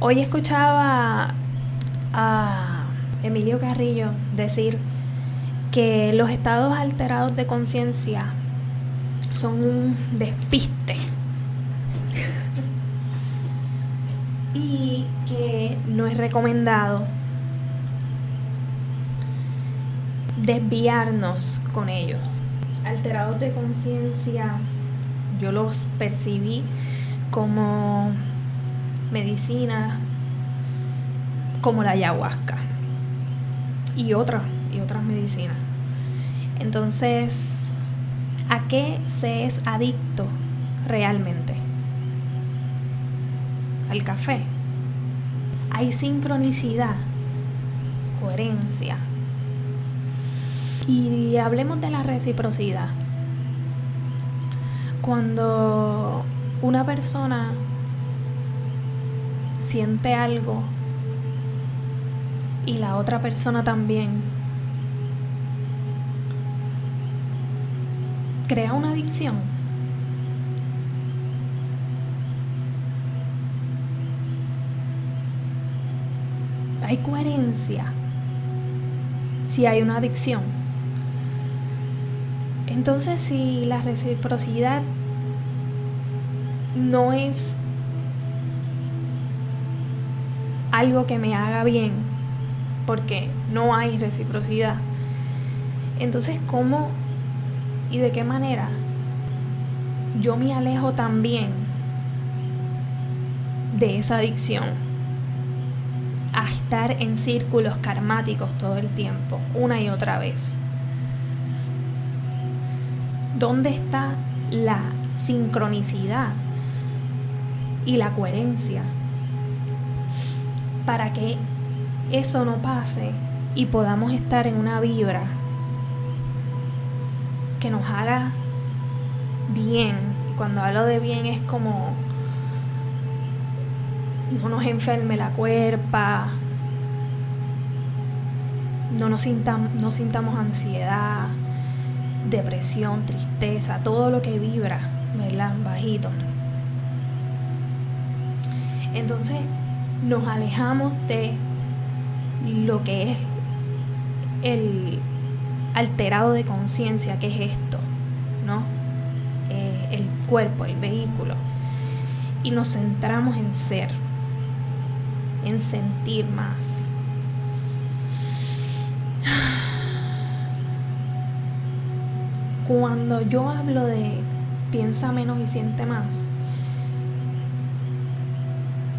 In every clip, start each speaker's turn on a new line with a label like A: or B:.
A: Hoy escuchaba a Emilio Carrillo decir que los estados alterados de conciencia son un despiste y que no es recomendado desviarnos con ellos. Alterados de conciencia, yo los percibí como medicina, como la ayahuasca y otras y otras medicinas. Entonces, ¿a qué se es adicto realmente? Al café. Hay sincronicidad, coherencia, y hablemos de la reciprocidad. Cuando una persona siente algo y la otra persona también, crea una adicción. Hay coherencia si hay una adicción. Entonces, si la reciprocidad no es algo que me haga bien, porque no hay reciprocidad, entonces, ¿cómo y de qué manera yo me alejo también de esa adicción? A estar en círculos karmáticos todo el tiempo, una y otra vez. ¿Dónde está la sincronicidad y la coherencia para que eso no pase y podamos estar en una vibra que nos haga bien? Y cuando hablo de bien es como no nos enferme la cuerpa, no nos sintamos, no sintamos ansiedad, depresión, tristeza, todo lo que vibra, ¿verdad? Bajito. Entonces nos alejamos de lo que es el alterado de conciencia, que es esto, ¿no? Eh, el cuerpo, el vehículo. Y nos centramos en ser, en sentir más. Cuando yo hablo de piensa menos y siente más,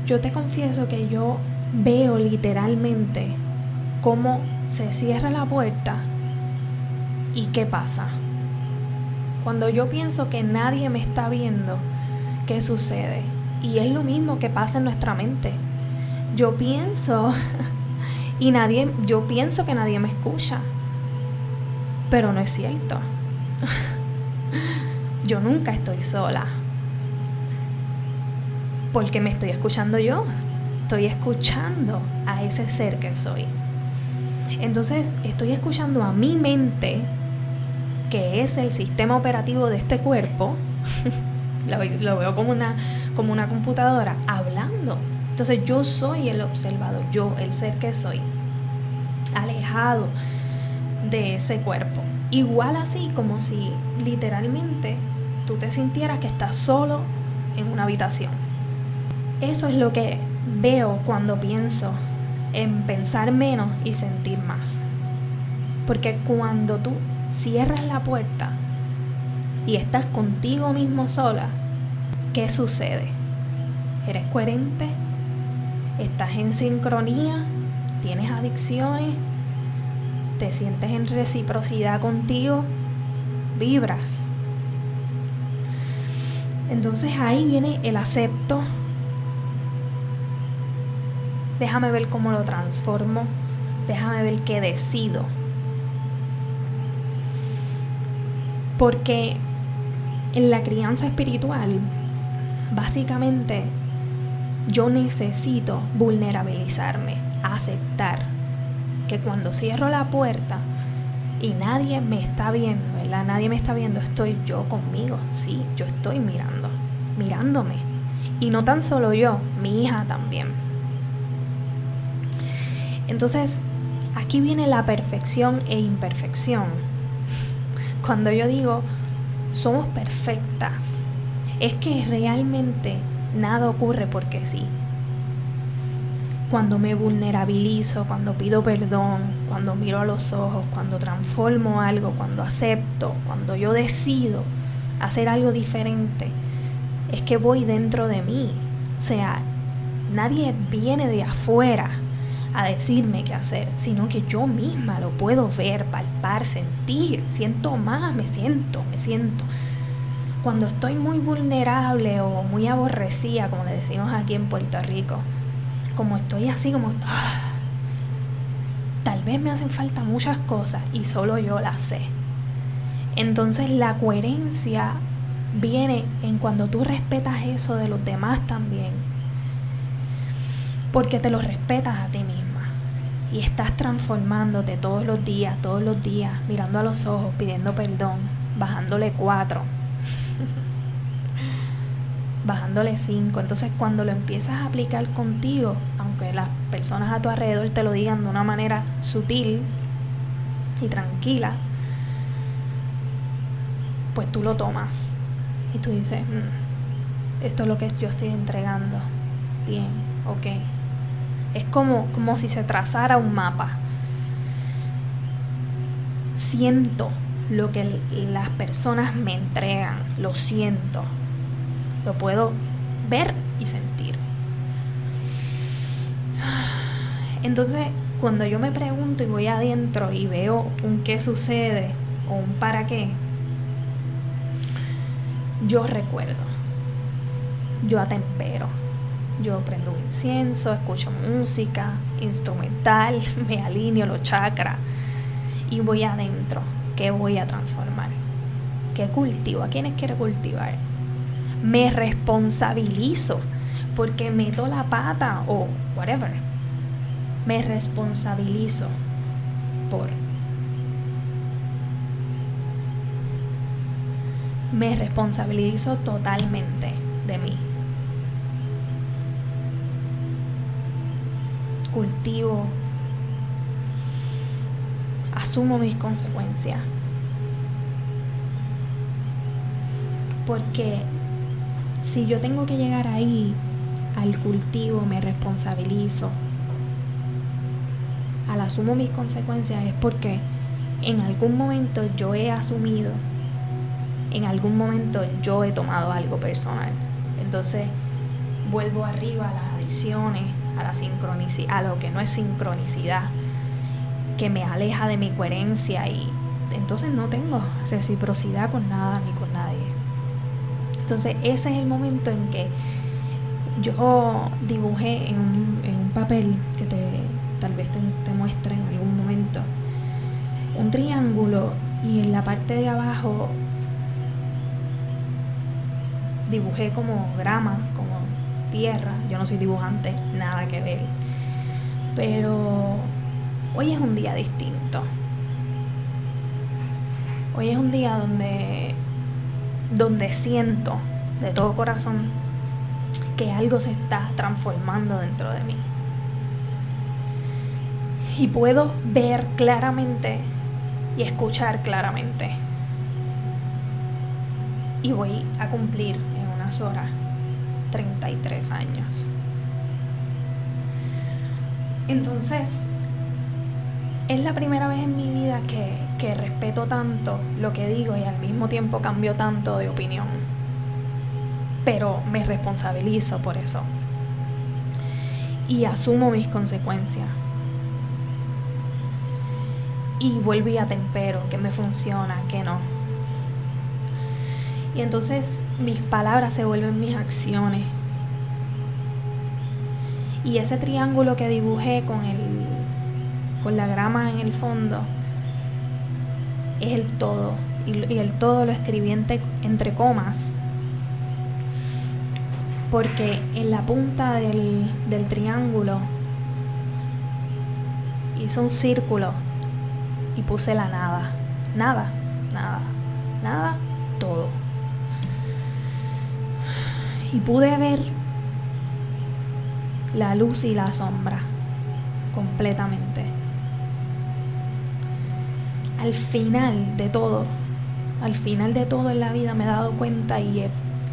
A: yo te confieso que yo veo literalmente cómo se cierra la puerta y qué pasa. Cuando yo pienso que nadie me está viendo, ¿qué sucede? Y es lo mismo que pasa en nuestra mente. Yo pienso y nadie, yo pienso que nadie me escucha, pero no es cierto. yo nunca estoy sola. Porque me estoy escuchando yo. Estoy escuchando a ese ser que soy. Entonces estoy escuchando a mi mente, que es el sistema operativo de este cuerpo. lo, veo como una, como una computadora hablando. Entonces yo soy el observador, yo, el ser que soy, alejado de ese cuerpo. Igual así como si literalmente tú te sintieras que estás solo en una habitación. Eso es lo que veo cuando pienso en pensar menos y sentir más. Porque cuando tú cierras la puerta y estás contigo mismo sola, ¿qué sucede? ¿Eres coherente? ¿Estás en sincronía? ¿Tienes adicciones? te sientes en reciprocidad contigo, vibras. Entonces ahí viene el acepto. Déjame ver cómo lo transformo. Déjame ver qué decido. Porque en la crianza espiritual, básicamente, yo necesito vulnerabilizarme, aceptar que cuando cierro la puerta y nadie me está viendo, ¿verdad? Nadie me está viendo, estoy yo conmigo, sí, yo estoy mirando, mirándome. Y no tan solo yo, mi hija también. Entonces, aquí viene la perfección e imperfección. Cuando yo digo, somos perfectas, es que realmente nada ocurre porque sí. Cuando me vulnerabilizo, cuando pido perdón, cuando miro a los ojos, cuando transformo algo, cuando acepto, cuando yo decido hacer algo diferente, es que voy dentro de mí. O sea, nadie viene de afuera a decirme qué hacer, sino que yo misma lo puedo ver, palpar, sentir. Siento más, me siento, me siento. Cuando estoy muy vulnerable o muy aborrecida, como le decimos aquí en Puerto Rico, como estoy así como... Ah, tal vez me hacen falta muchas cosas y solo yo las sé. Entonces la coherencia viene en cuando tú respetas eso de los demás también. Porque te lo respetas a ti mismo y estás transformándote todos los días, todos los días, mirando a los ojos, pidiendo perdón, bajándole cuatro, bajándole cinco. Entonces cuando lo empiezas a aplicar contigo, aunque las personas a tu alrededor te lo digan de una manera sutil y tranquila, pues tú lo tomas y tú dices, mm, esto es lo que yo estoy entregando. Bien, ok es como, como si se trazara un mapa. Siento lo que las personas me entregan, lo siento, lo puedo ver y sentir. Entonces, cuando yo me pregunto y voy adentro y veo un qué sucede o un para qué, yo recuerdo, yo atempero yo prendo un incienso, escucho música instrumental, me alineo los chakras y voy adentro. ¿Qué voy a transformar? ¿Qué cultivo? ¿A quiénes quiero cultivar? Me responsabilizo porque meto la pata o whatever. Me responsabilizo por. Me responsabilizo totalmente de mí. Cultivo, asumo mis consecuencias. Porque si yo tengo que llegar ahí, al cultivo, me responsabilizo, al asumo mis consecuencias, es porque en algún momento yo he asumido, en algún momento yo he tomado algo personal. Entonces vuelvo arriba a las adicciones, a la sincronicidad, a lo que no es sincronicidad, que me aleja de mi coherencia y entonces no tengo reciprocidad con nada ni con nadie. Entonces ese es el momento en que yo dibujé en un, papel que te, tal vez te, te muestre en algún momento un triángulo y en la parte de abajo dibujé como grama, como tierra. Yo no soy dibujante, nada que ver. Pero hoy es un día distinto. Hoy es un día donde, donde siento de todo corazón que algo se está transformando dentro de mí. Y puedo ver claramente y escuchar claramente. Y voy a cumplir en unas horas 33 años. Entonces, es la primera vez en mi vida que, que, respeto tanto lo que digo y al mismo tiempo cambio tanto de opinión. Pero me responsabilizo por eso. Y asumo mis consecuencias. Y vuelvo y atempero que me funciona, que no y entonces mis palabras se vuelven mis acciones. Y ese triángulo que dibujé con, el, con la grama en el fondo es el todo. Y, el todo lo escribí entre, comas. Porque en la punta del, del triángulo hice un círculo y puse la nada. Nada, nada, nada, todo y pude ver la luz y la sombra completamente. Al final de todo, al final de todo en la vida me he dado cuenta y he,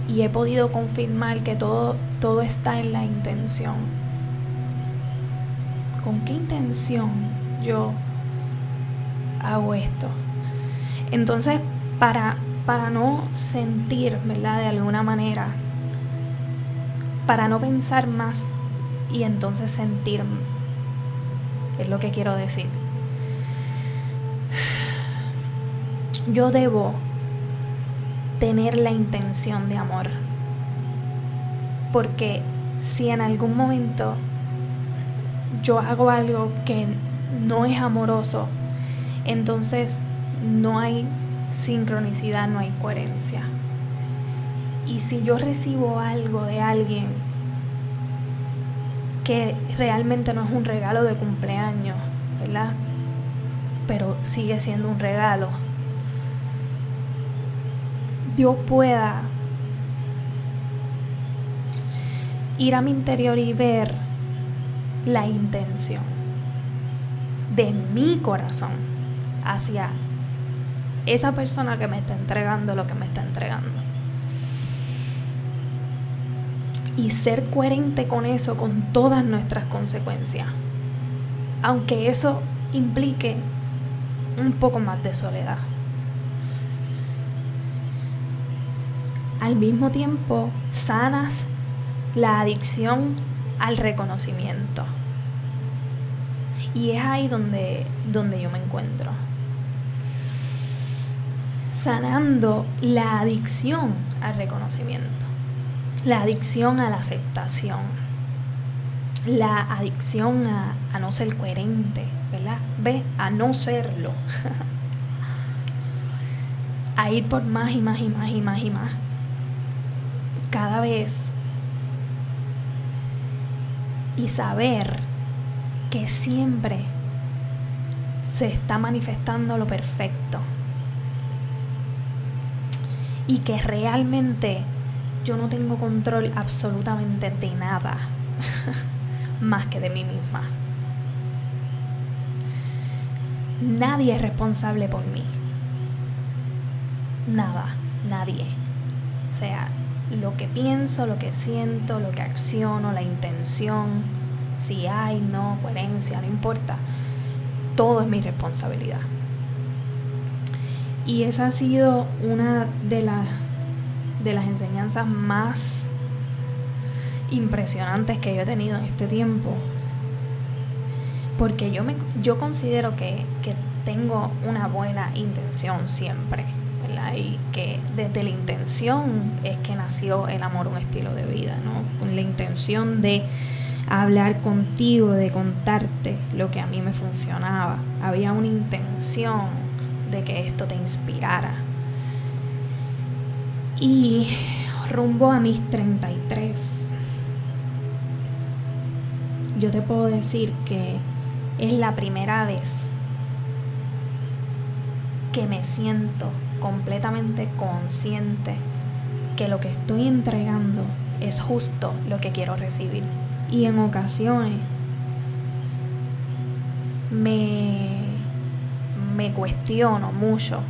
A: y he podido confirmar que todo, todo está en la intención. ¿Con qué intención yo hago esto? Entonces, para, para no sentir, ¿verdad? De alguna manera, para no pensar más y entonces sentir, es lo que quiero decir. Yo debo tener la intención de amor. Porque si en algún momento yo hago algo que no es amoroso, entonces no hay sincronicidad, no hay coherencia. Y si yo recibo algo de alguien que realmente no es un regalo de cumpleaños, ¿verdad? Pero sigue siendo un regalo. Yo pueda ir a mi interior y ver la intención de mi corazón hacia esa persona que me está entregando lo que me está entregando. Y ser coherente con eso, con todas nuestras consecuencias. Aunque eso implique un poco más de soledad. Al mismo tiempo, sanas la adicción al reconocimiento. Y es ahí donde, donde yo me encuentro sanando la adicción al reconocimiento, la adicción a la aceptación, la adicción a, no ser coherente, ¿verdad? Ve, a no serlo. a ir por más y más y más y más y más. Cada vez. Y saber que siempre se está manifestando lo perfecto y que realmente yo no tengo control absolutamente de nada más que de mí misma. Nadie es responsable por mí. Nada, nadie. O sea, lo que pienso, lo que siento, lo que acciono, la intención, si hay, no, coherencia, no importa. Todo es mi responsabilidad. Y esa ha sido una de las, de las enseñanzas más impresionantes que yo he tenido en este tiempo. Porque yo, me, yo considero que, tengo una buena intención siempre. Y que desde la intención es que nació el amor, un estilo de vida, ¿no? Con la intención de hablar contigo, de contarte lo que a mí me funcionaba. Había una intención de que esto te inspirara. Y rumbo a mis 33, yo te puedo decir que es la primera vez que me siento completamente consciente que lo que estoy entregando es justo lo que quiero recibir. Y en ocasiones me me cuestiono mucho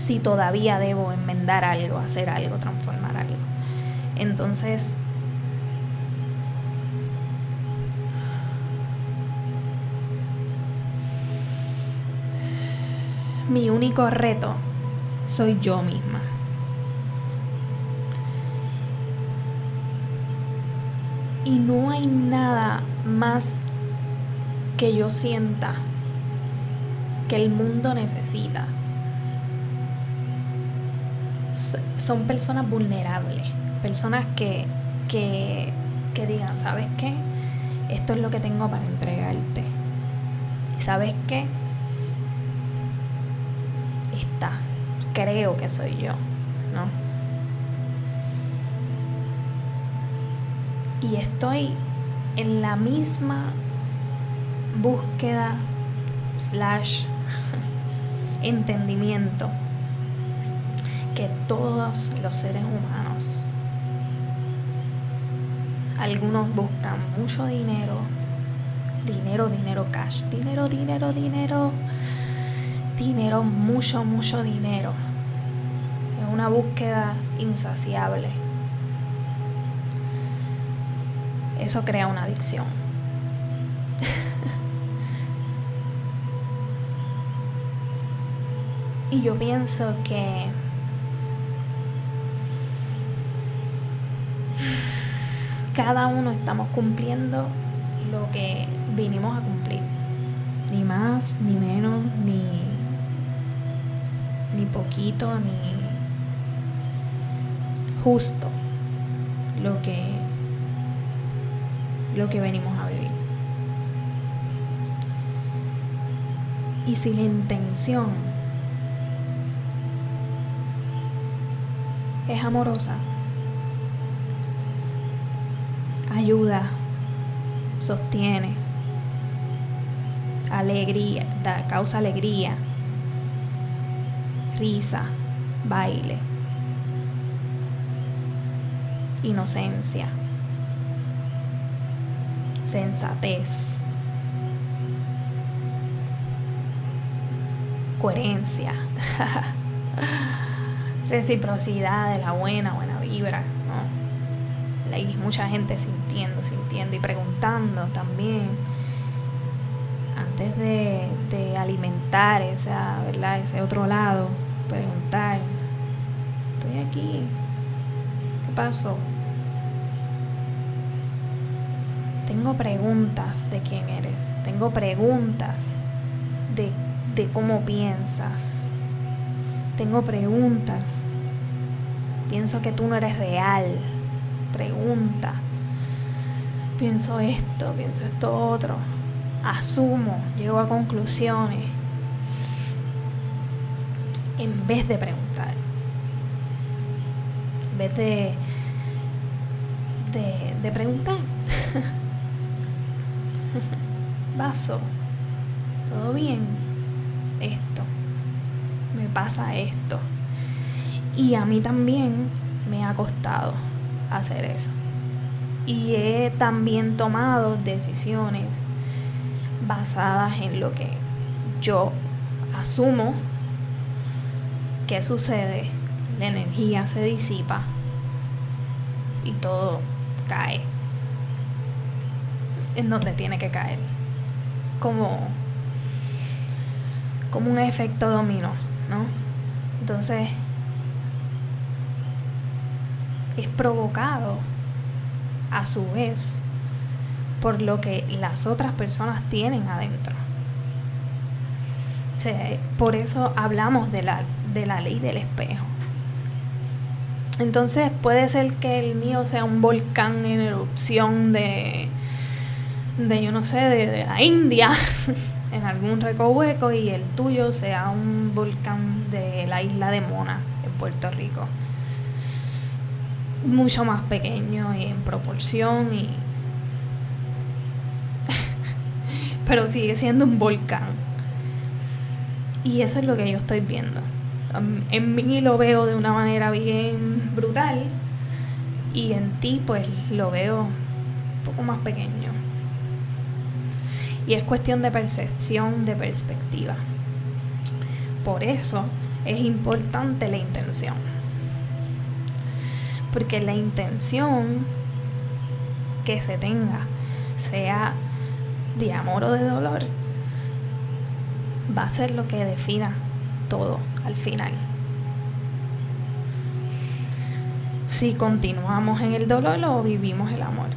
A: si todavía debo enmendar algo, hacer algo, transformar algo. Entonces, mi único reto soy yo misma. Y no hay nada más que yo sienta que el mundo necesita. Son personas vulnerables, personas que, que, que digan, ¿sabes qué? Esto es lo que tengo para entregarte. ¿Y sabes qué? Estás, creo que soy yo, ¿no? Y estoy en la misma búsqueda slash entendimiento que todos los seres humanos. Algunos buscan mucho dinero, dinero, dinero cash, dinero, dinero, dinero, dinero, mucho, mucho dinero. Es una búsqueda insaciable. Eso crea una adicción. y yo pienso que cada uno estamos cumpliendo lo que vinimos a cumplir. Ni más, ni menos, ni, ni poquito, ni justo lo que, lo que venimos a vivir. Y si la intención es amorosa, ayuda, sostiene, alegría, da, causa alegría, risa, baile, inocencia, sensatez, coherencia, reciprocidad de la buena, buena vibra hay mucha gente sintiendo, sintiendo y preguntando también antes de, alimentar esa, ¿verdad? ese otro lado, preguntar, estoy aquí, ¿qué pasó? Tengo preguntas de quién eres, tengo preguntas de, de cómo piensas, tengo preguntas, pienso que tú no eres real pregunta. Pienso esto, pienso esto otro. Asumo, llego a conclusiones. En vez de preguntar. En vez de, de, de preguntar. Vaso. ¿Todo bien? Esto. Me pasa esto. Y a mí también me ha costado hacer eso. Y he también tomado decisiones basadas en lo que yo asumo que sucede, la energía se disipa y todo cae en donde tiene que caer. Como, como un efecto dominó, ¿no? Entonces, es provocado a su vez por lo que las otras personas tienen adentro. por eso hablamos de la, de la ley del espejo. Entonces puede ser que el mío sea un volcán en erupción de, de yo no sé, de, de la India, en algún recoveco, y el tuyo sea un volcán de la isla de Mona, en Puerto Rico mucho más pequeño y en proporción y pero sigue siendo un volcán. Y eso es lo que yo estoy viendo. En mí lo veo de una manera bien brutal y en ti pues lo veo un poco más pequeño. Y es cuestión de percepción de perspectiva. Por eso es importante la intención porque la intención que se tenga, sea de amor o de dolor, va a ser lo que defina todo al final. Si continuamos en el dolor o vivimos el amor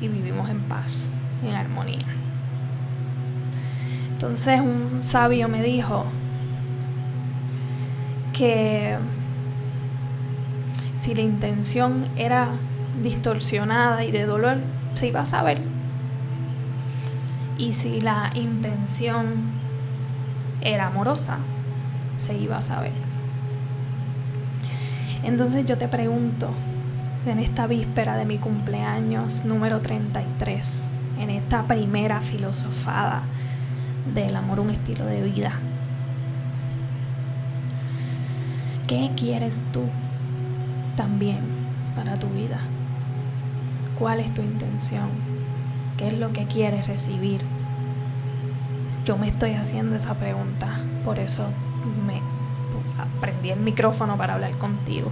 A: y vivimos en paz, en armonía. Entonces un sabio me dijo que si la intención era distorsionada y de dolor, se iba a saber. Y si la intención era amorosa, se iba a saber. Entonces yo te pregunto, en esta víspera de mi cumpleaños número 33, en esta primera filosofada del amor un estilo de vida, ¿qué quieres tú también para tu vida. ¿Cuál es tu intención? ¿Qué es lo que quieres recibir? Yo me estoy haciendo esa pregunta, por eso me prendí el micrófono para hablar contigo.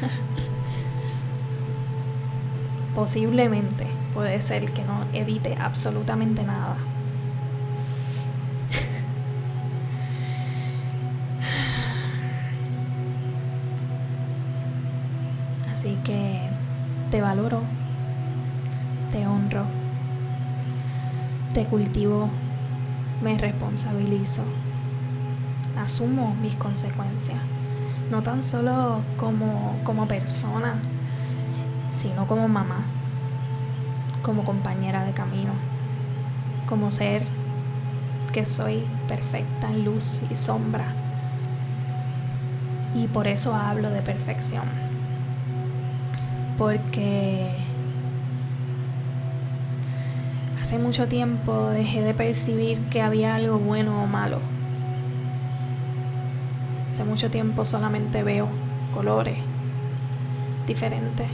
A: Posiblemente puede ser que no edite absolutamente nada. Te valoro, te honro, te cultivo, me responsabilizo, asumo mis consecuencias, no tan solo como, como persona, sino como mamá, como compañera de camino, como ser que soy perfecta en luz y sombra. Y por eso hablo de perfección porque hace mucho tiempo dejé de percibir que había algo bueno o malo. Hace mucho tiempo solamente veo colores diferentes.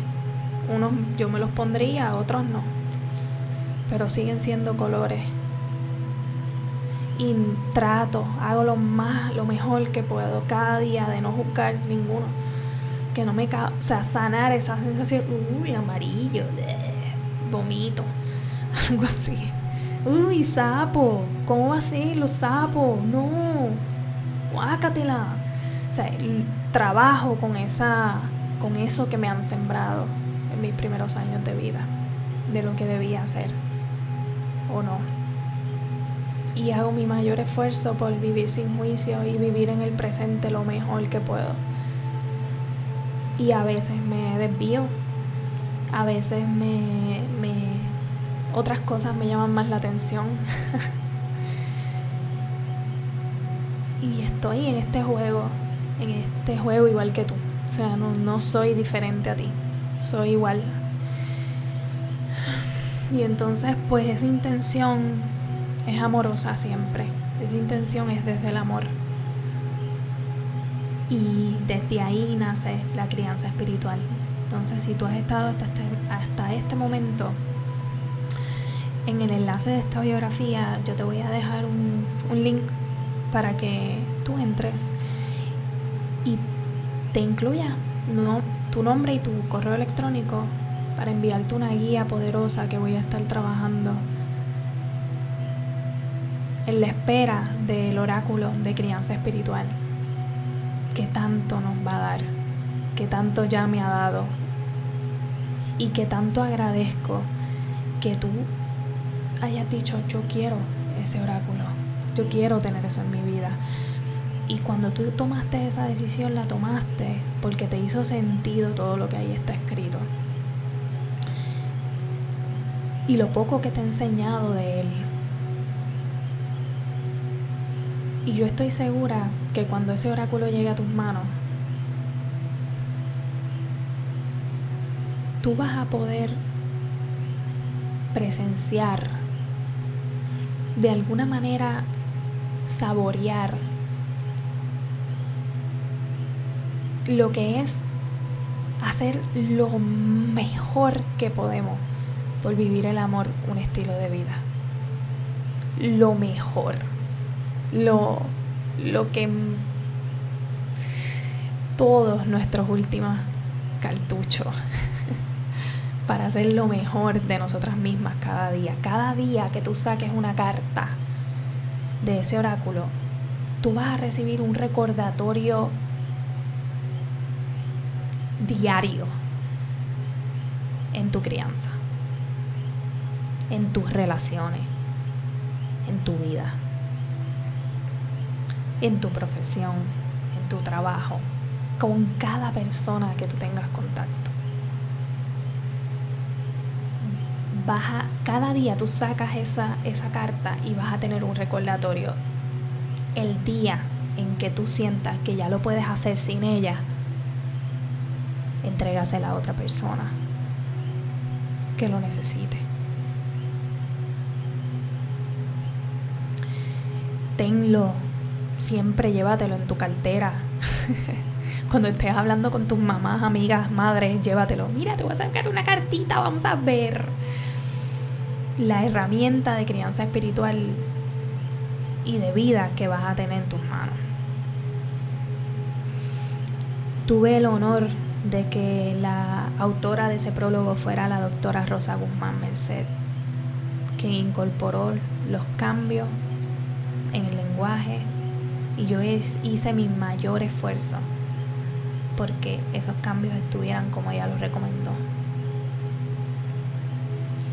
A: Unos yo me los pondría, otros no. Pero siguen siendo colores. Y trato, hago lo más, lo mejor que puedo cada día de no juzgar ninguno que no me ca o sea, sanar esa sensación, uy, amarillo, vomito, algo así. Uy, sapo, ¿cómo va a ser los sapos? No, guácatela. O sea, trabajo con esa, con eso que me han sembrado en mis primeros años de vida, de lo que debía hacer o no. Y hago mi mayor esfuerzo por vivir sin juicio y vivir en el presente lo mejor que puedo y a veces me desvío, a veces me, otras cosas me llaman más la atención. y estoy en este juego, en este juego igual que tú. O sea, no, no soy diferente a ti, soy igual. Y entonces pues esa intención es amorosa siempre, esa intención es desde el amor y desde ahí nace la crianza espiritual. Entonces, si tú has estado hasta este, hasta este momento, en el enlace de esta biografía yo te voy a dejar un, link para que tú entres y te incluya tu nombre y tu correo electrónico para enviarte una guía poderosa que voy a estar trabajando en la espera del oráculo de crianza espiritual que tanto nos va a dar, que tanto ya me ha dado y que tanto agradezco que tú hayas dicho yo quiero ese oráculo, yo quiero tener eso en mi vida. Y cuando tú tomaste esa decisión, la tomaste porque te hizo sentido todo lo que ahí está escrito. Y lo poco que te he enseñado de él. Y yo estoy segura que cuando ese oráculo llegue a tus manos, tú vas a poder presenciar, de alguna manera saborear lo que es hacer lo mejor que podemos por vivir el amor un estilo de vida. Lo mejor. Lo lo que todos nuestros últimos cartuchos para hacer lo mejor de nosotras mismas cada día. Cada día que tú saques una carta de ese oráculo, tú vas a recibir un recordatorio diario en tu crianza, en tus relaciones, en tu vida en tu profesión, en tu trabajo, con cada persona que tú tengas contacto. cada día tú sacas esa, esa carta y vas a tener un recordatorio. El día en que tú sientas que ya lo puedes hacer sin ella, entrégasela a otra persona que lo necesite. Tenlo siempre llévatelo en tu cartera. Cuando estés hablando con tus mamás, amigas, madres, llévatelo. Mira, te voy a sacar una cartita, vamos a ver. la herramienta de crianza espiritual y de vida que vas a tener en tus manos. Tuve el honor de que la autora de ese prólogo fuera la doctora Rosa Guzmán Merced, quien incorporó los cambios en el lenguaje y yo hice mi mayor esfuerzo porque esos cambios estuvieran como ella los recomendó.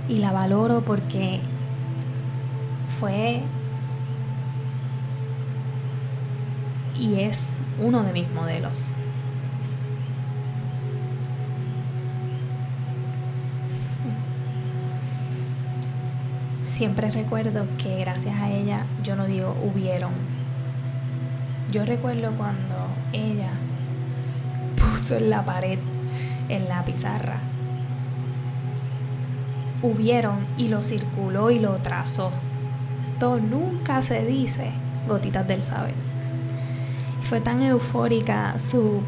A: Y la valoro porque fue y es uno de mis modelos. Siempre recuerdo que gracias a ella yo no digo hubieron. Yo recuerdo cuando ella puso en la pared, en la pizarra, hubieron y lo circuló y lo trazó. Esto nunca se dice, gotitas del saber fue tan eufórica su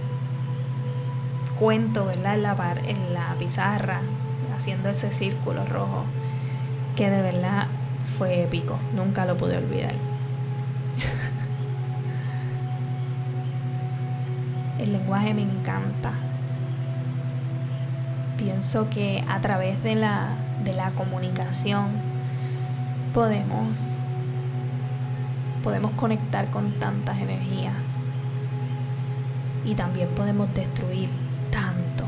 A: cuento, ¿verdad? En la, en la pizarra, haciendo ese círculo rojo, que de verdad fue épico, nunca lo pude olvidar. El lenguaje me encanta. Pienso que a través de la, de la comunicación podemos, podemos conectar con tantas energías y también podemos destruir tanto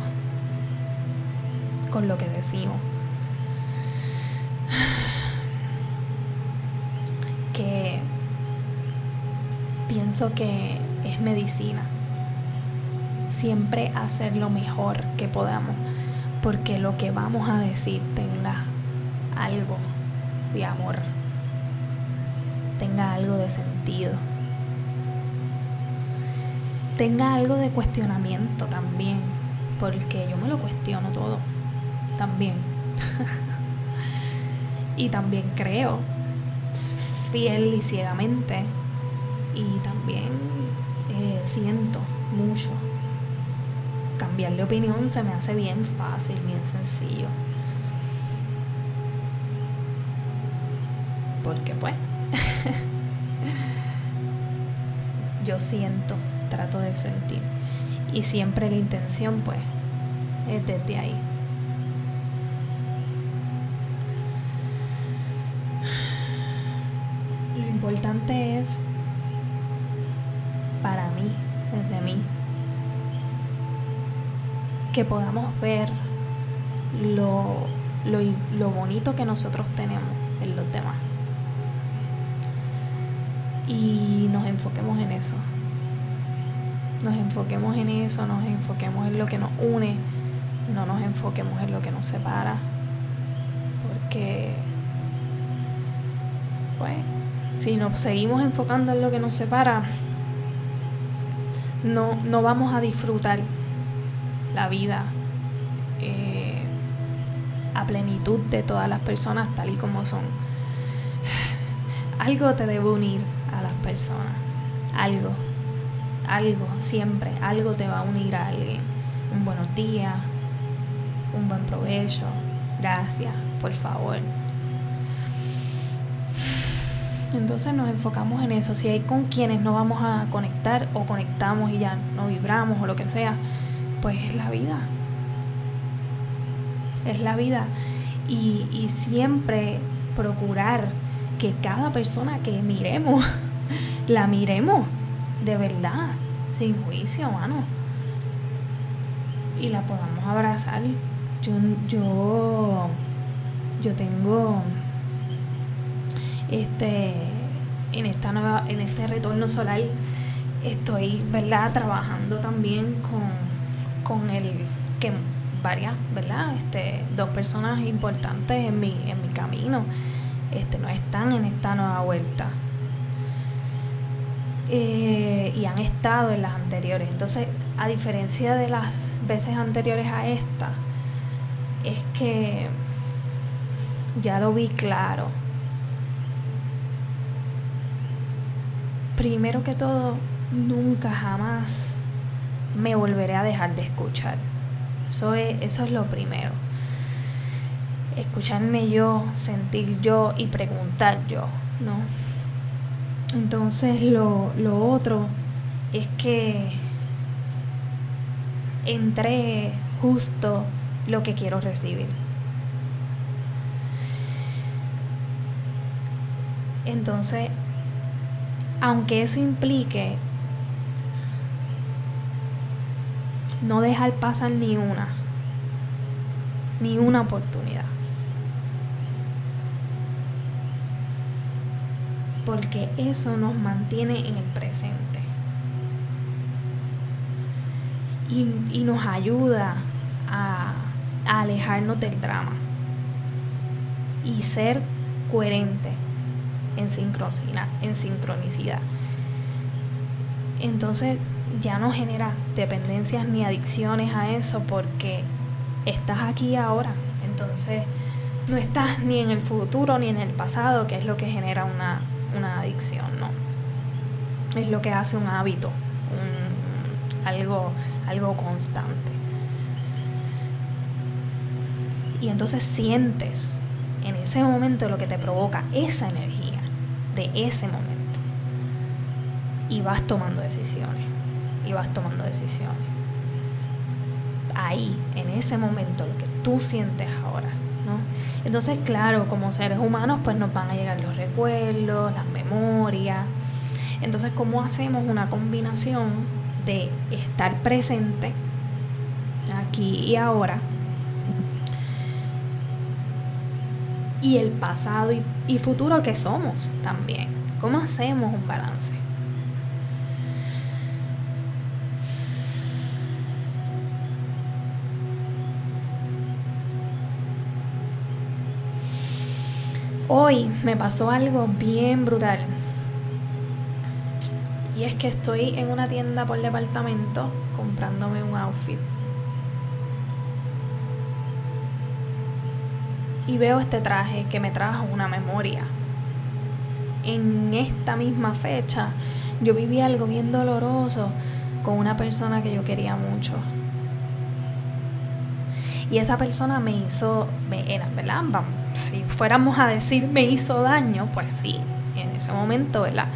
A: con lo que decimos. Que pienso que es medicina. Siempre hacer lo mejor que podamos, porque lo que vamos a decir tenga algo de amor, tenga algo de sentido tenga algo de cuestionamiento también, porque yo me lo cuestiono todo, también. y también creo fiel y ciegamente y también eh, siento mucho. Cambiar de opinión se me hace bien fácil, bien sencillo. Porque pues yo siento trato de sentir. Y siempre la intención, pues, es desde ahí. Lo importante es, que podamos ver lo, lo, bonito que nosotros tenemos en los demás. Y nos enfoquemos en eso nos enfoquemos en eso, nos enfoquemos en lo que nos une, no nos enfoquemos en lo que nos separa, porque, pues, si nos seguimos enfocando en lo que nos separa, no, no vamos a disfrutar la vida eh, a plenitud de todas las personas tal y como son. Algo te debe unir a las personas, algo algo, siempre, algo te va a unir a alguien. Un buenos días, un buen provecho, gracias, por favor. Entonces nos enfocamos en eso. Si hay con quienes no vamos a conectar o conectamos y ya no vibramos o lo que sea, pues es la vida. Es la vida. Y, siempre procurar que cada persona que miremos, la miremos de verdad, sin juicio, mano. Y la podamos abrazar. Yo, yo, yo tengo este en esta nueva, en este retorno solar estoy, ¿verdad? trabajando también con, con el que varias, ¿verdad? Este, dos personas importantes en mi, en mi camino este, no están en esta nueva vuelta. Eh, y han estado en las anteriores. Entonces, a diferencia de las veces anteriores a esta, es que ya lo vi claro. Primero que todo, nunca jamás me volveré a dejar de escuchar. Eso es, eso es lo primero. escucharme yo, sentir yo y preguntar yo, ¿no? Entonces lo, lo otro es que entre justo lo que quiero recibir. Entonces, aunque eso implique no dejar pasar ni una, ni una oportunidad. Porque eso nos mantiene en el presente. Y, nos ayuda a, alejarnos del drama. Y ser coherente en en sincronicidad. Entonces ya no genera dependencias ni adicciones a eso porque estás aquí ahora. Entonces no estás ni en el futuro ni en el pasado, que es lo que genera una, adicción, ¿no? Es lo que hace un hábito, algo, algo constante. Y entonces sientes en ese momento lo que te provoca esa energía de ese momento. Y vas tomando decisiones. Y vas tomando decisiones. Ahí, en ese momento, lo que tú sientes ahora. ¿no? Entonces, claro, como seres humanos, pues nos van a llegar los recuerdos, las memorias. Entonces, ¿cómo hacemos una combinación de estar presente aquí y ahora y el pasado y, futuro que somos también. ¿Cómo hacemos un balance? Hoy me pasó algo bien brutal. Y es que estoy en una tienda por departamento comprándome un outfit. y veo este traje que me trajo una memoria. En esta misma fecha yo viví algo bien doloroso con una persona que yo quería mucho. Y esa persona me hizo, era, ¿verdad? Si fuéramos a decir me hizo daño, pues sí, en ese momento, ¿verdad?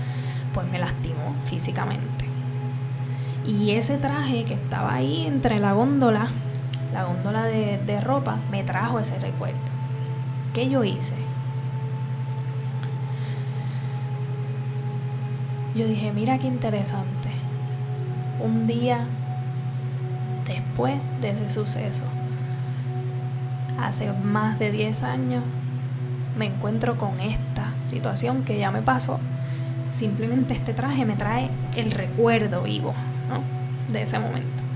A: Pues me lastimó físicamente. Y ese traje que estaba ahí entre la góndola, la góndola de, de ropa, me trajo ese recuerdo. ¿Qué yo hice? Yo dije, mira qué interesante. Un día después de ese suceso, hace más de 10 años, me encuentro con esta situación que ya me pasó. Simplemente este traje me trae el recuerdo vivo de ese momento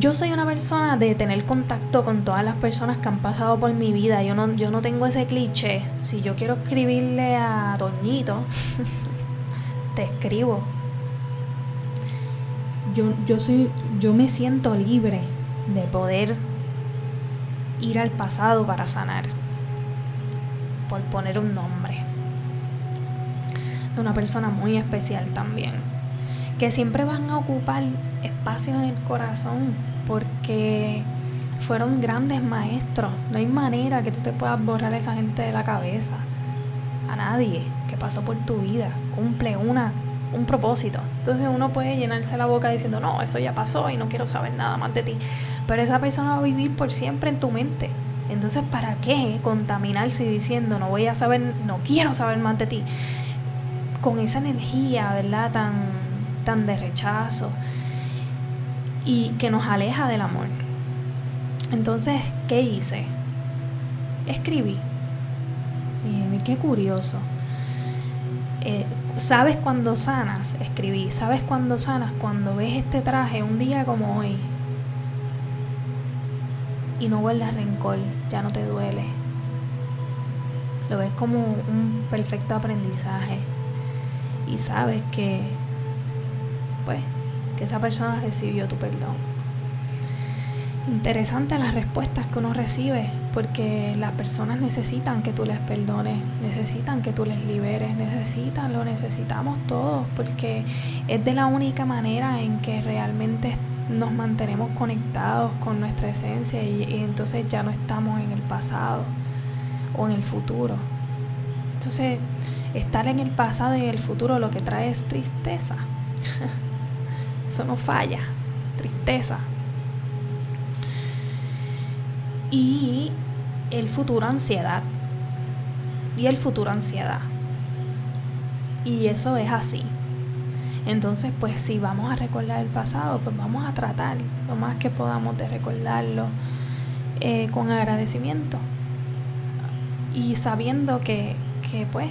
A: yo soy una persona de tener contacto con todas las personas que han pasado por mi vida. Yo no, yo no tengo ese cliché. Si yo quiero escribirle a Toñito, te escribo. Yo, yo soy, yo me siento libre de poder ir al pasado para sanar. Por poner un nombre. De una persona muy especial también. Que siempre van a ocupar espacio en el corazón porque fueron grandes maestros. No hay manera que tú te puedas borrar a esa gente de la cabeza. A nadie que pasó por tu vida cumple una, un propósito. Entonces uno puede llenarse la boca diciendo, no, eso ya pasó y no quiero saber nada más de ti. Pero esa persona va a vivir por siempre en tu mente. Entonces, ¿para qué contaminarse diciendo, no voy a saber, no quiero saber más de ti? Con esa energía, ¿verdad? Tan, tan de rechazo y que nos aleja del amor. Entonces, ¿qué hice? Escribí. Y qué curioso. Eh, ¿Sabes cuando sanas? Escribí. ¿Sabes cuando sanas? Cuando ves este traje un día como hoy y no a rencor, ya no te duele. Lo ves como un perfecto aprendizaje y sabes que, pues, esa persona recibió tu perdón. Interesante las respuestas que uno recibe, porque las personas necesitan que tú les perdones, necesitan que tú les liberes, necesitan, lo necesitamos todos, porque es de la única manera en que realmente nos mantenemos conectados con nuestra esencia y, y entonces ya no estamos en el pasado o en el futuro. Entonces, estar en el pasado y en el futuro lo que trae es tristeza. Eso no falla, tristeza. Y el futuro ansiedad. Y el futuro ansiedad. Y eso es así. Entonces, pues si vamos a recordar el pasado, pues vamos a tratar lo más que podamos de recordarlo eh, con agradecimiento. Y sabiendo que, que pues,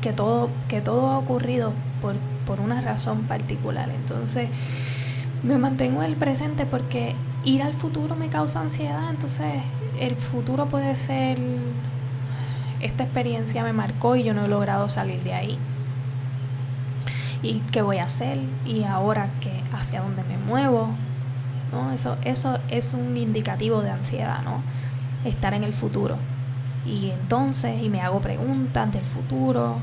A: que todo, que todo ha ocurrido por, por una razón particular. Entonces, me mantengo en el presente porque ir al futuro me causa ansiedad. Entonces, el futuro puede ser, esta experiencia me marcó y yo no he logrado salir de ahí. ¿Y qué voy a hacer? ¿Y ahora qué, hacia dónde me muevo? ¿No? Eso, eso es un indicativo de ansiedad, ¿no? Estar en el futuro. Y entonces, y me hago preguntas del futuro,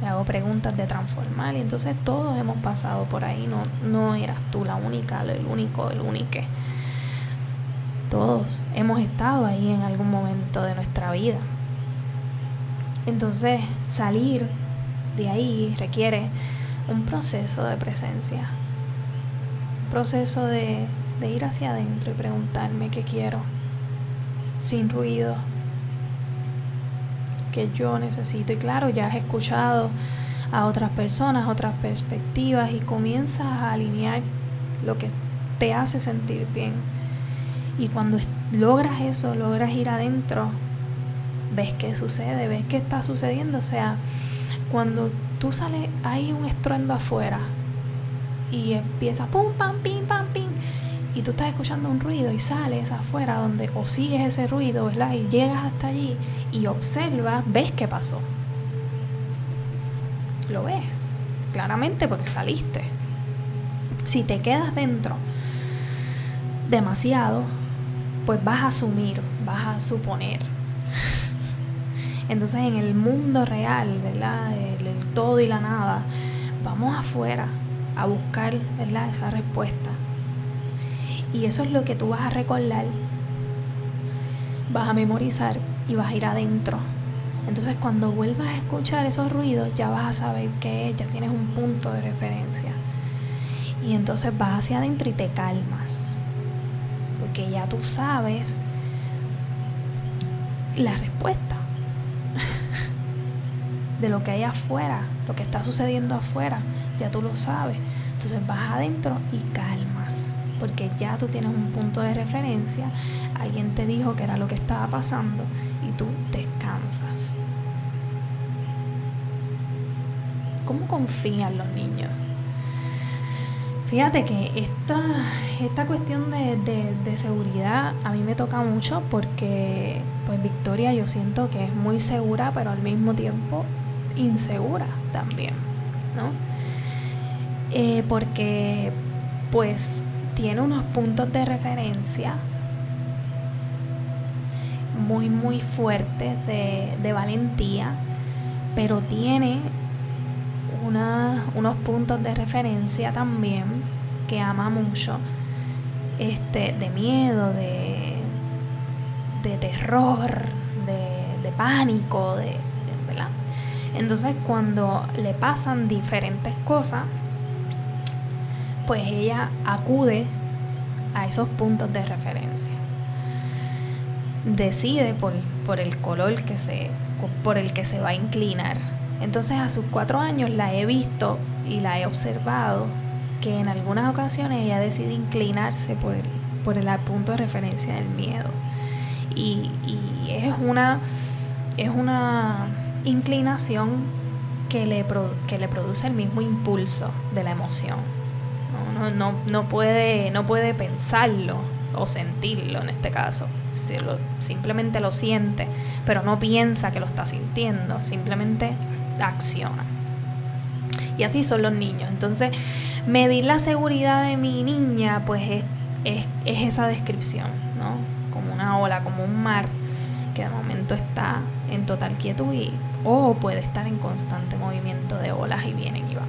A: me hago preguntas de transformar y entonces todos hemos pasado por ahí, no, no eras tú la única, el único, el único. Todos hemos estado ahí en algún momento de nuestra vida. Entonces salir de ahí requiere un proceso de presencia, un proceso de, ir hacia adentro y preguntarme qué quiero, sin ruido, que yo necesito. Y claro, ya has escuchado a otras personas, otras perspectivas y comienzas a alinear lo que te hace sentir bien. Y cuando logras eso, logras ir adentro, ves qué sucede, ves qué está sucediendo. O sea, cuando tú sales, hay un estruendo afuera y empieza pum, pam, pim, pam, pim y tú estás escuchando un ruido y sales afuera donde o sigues ese ruido, ¿verdad? Y llegas hasta allí y observas, ves qué pasó. Lo ves, claramente porque saliste. Si te quedas dentro demasiado, pues vas a asumir, vas a suponer. Entonces en el mundo real, ¿verdad? El, todo y la nada, vamos afuera a buscar, ¿verdad? Esa respuesta y eso es lo que tú vas a recordar, vas a memorizar y vas a ir adentro. Entonces cuando vuelvas a escuchar esos ruidos ya vas a saber que ya tienes un punto de referencia. Y entonces vas hacia adentro y te calmas. Porque ya tú sabes la respuesta de lo que hay afuera, lo que está sucediendo afuera. Ya tú lo sabes. Entonces vas adentro y calmas porque ya tú tienes un punto de referencia, alguien te dijo que era lo que estaba pasando y tú descansas. ¿Cómo confían los niños? Fíjate que esta, esta cuestión de, de, seguridad a mí me toca mucho porque pues Victoria yo siento que es muy segura pero al mismo tiempo insegura también, ¿no? Eh, porque pues tiene unos puntos de referencia muy muy fuertes de, valentía, pero tiene unos puntos de referencia también que ama mucho, este, de miedo, de, de terror, de, de pánico, de, ¿verdad? Entonces cuando le pasan diferentes cosas, pues ella acude a esos puntos de referencia. Decide por, el color que se, por el que se va a inclinar. Entonces a sus cuatro años la he visto y la he observado que en algunas ocasiones ella decide inclinarse por el, por el punto de referencia del miedo. Y, es, una, es una inclinación que le, que le produce el mismo impulso de la emoción no, no, puede, no puede pensarlo o sentirlo en este caso. simplemente lo siente, pero no piensa que lo está sintiendo, simplemente acciona. Y así son los niños. Entonces, medir la seguridad de mi niña, pues es, esa descripción, ¿no? Como una ola, como un mar que de momento está en total quietud y o puede estar en constante movimiento de olas y vienen y van.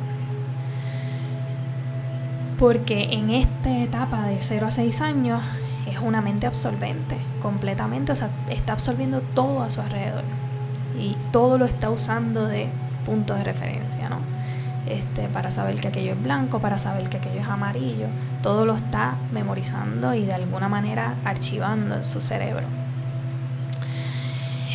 A: Porque en esta etapa de 0 a 6 años es una mente absorbente, completamente, o sea, está absorbiendo todo a su alrededor y todo lo está usando de punto de referencia, ¿no? Este, para saber que aquello es blanco, para saber que aquello es amarillo, todo lo está memorizando y de alguna manera archivando en su cerebro.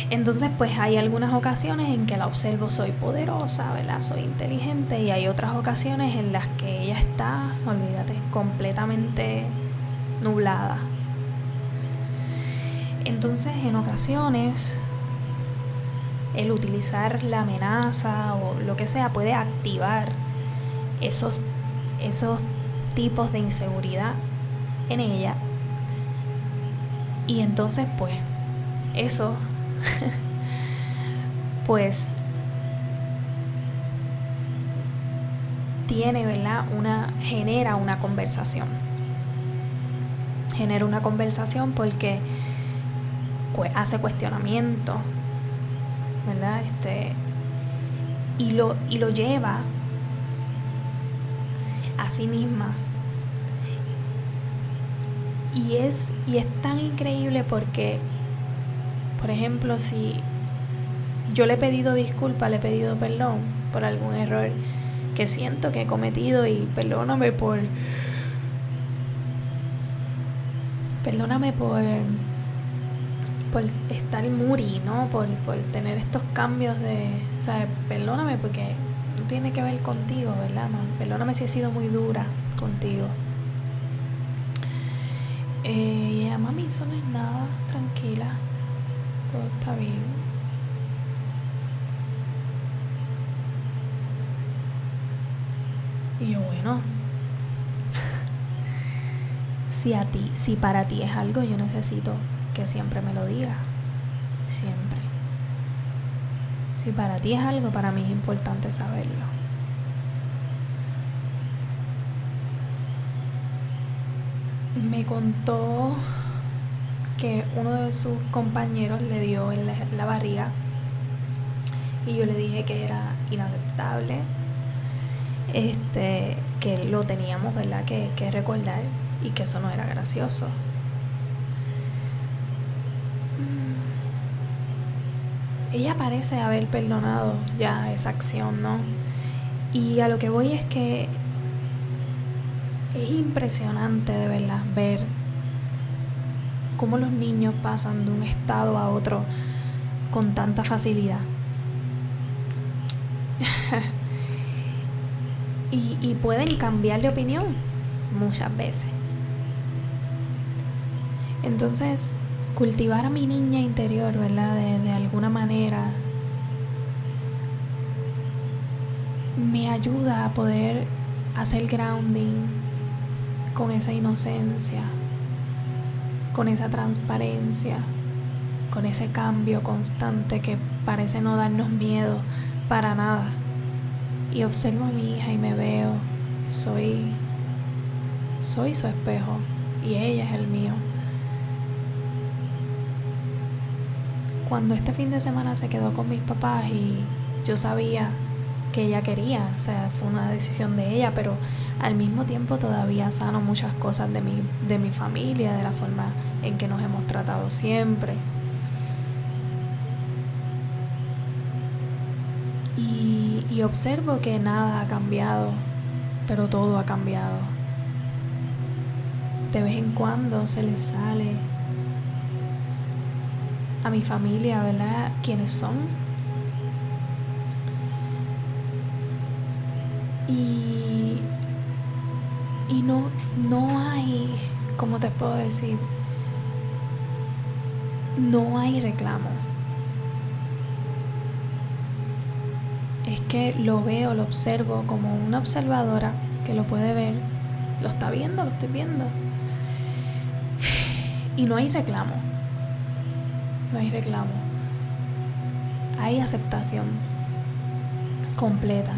A: Entonces, pues hay algunas ocasiones en que la observo, soy poderosa, ¿verdad? Soy inteligente y hay otras ocasiones en las que ella está, olvídate, completamente nublada. Entonces, en ocasiones, el utilizar la amenaza o lo que sea puede activar esos, esos tipos de inseguridad en ella. Y entonces, pues, eso pues tiene, ¿verdad? Una, genera una conversación. Genera una conversación porque hace cuestionamiento, ¿verdad? Este, y, lo, y lo lleva a sí misma. Y es, y es tan increíble porque por ejemplo, si yo le he pedido disculpa, le he pedido perdón por algún error que siento que he cometido y perdóname por... Perdóname por por estar muri, ¿no? Por, por tener estos cambios de, ¿sabes? Perdóname porque no tiene que ver contigo, ¿verdad, man? Perdóname si he sido muy dura contigo. Eh, y mami, eso no es nada, tranquila todo está bien. Y yo, bueno, si a ti, si para ti es algo, yo necesito que siempre me lo digas. Siempre. Si para ti es algo, para mí es importante saberlo. Me contó que uno de sus compañeros le dio en la, barriga y yo le dije que era inaceptable, este, que lo teníamos ¿verdad? Que, que recordar y que eso no era gracioso. Ella parece haber perdonado ya esa acción, ¿no? Y a lo que voy es que es impresionante de verdad ver cómo los niños pasan de un estado a otro con tanta facilidad. y, pueden cambiar de opinión muchas veces. Entonces, cultivar a mi niña interior, ¿verdad? De, alguna manera me ayuda a poder hacer grounding con esa inocencia con esa transparencia, con ese cambio constante que parece no darnos miedo para nada. Y observo a mi hija y me veo, soy, soy su espejo y ella es el mío. Cuando este fin de semana se quedó con mis papás y yo sabía que ella quería, o sea, fue una decisión de ella, pero al mismo tiempo todavía sano muchas cosas de mi, de mi familia, de la forma en que nos hemos tratado siempre. Y, y observo que nada ha cambiado, pero todo ha cambiado. De vez en cuando se les sale a mi familia, ¿verdad? ¿Quiénes son? Y, y no, no hay, ¿cómo te puedo decir? No hay reclamo. Es que lo veo, lo observo como una observadora que lo puede ver. Lo está viendo, lo estoy viendo. Y no hay reclamo. No hay reclamo. Hay aceptación completa.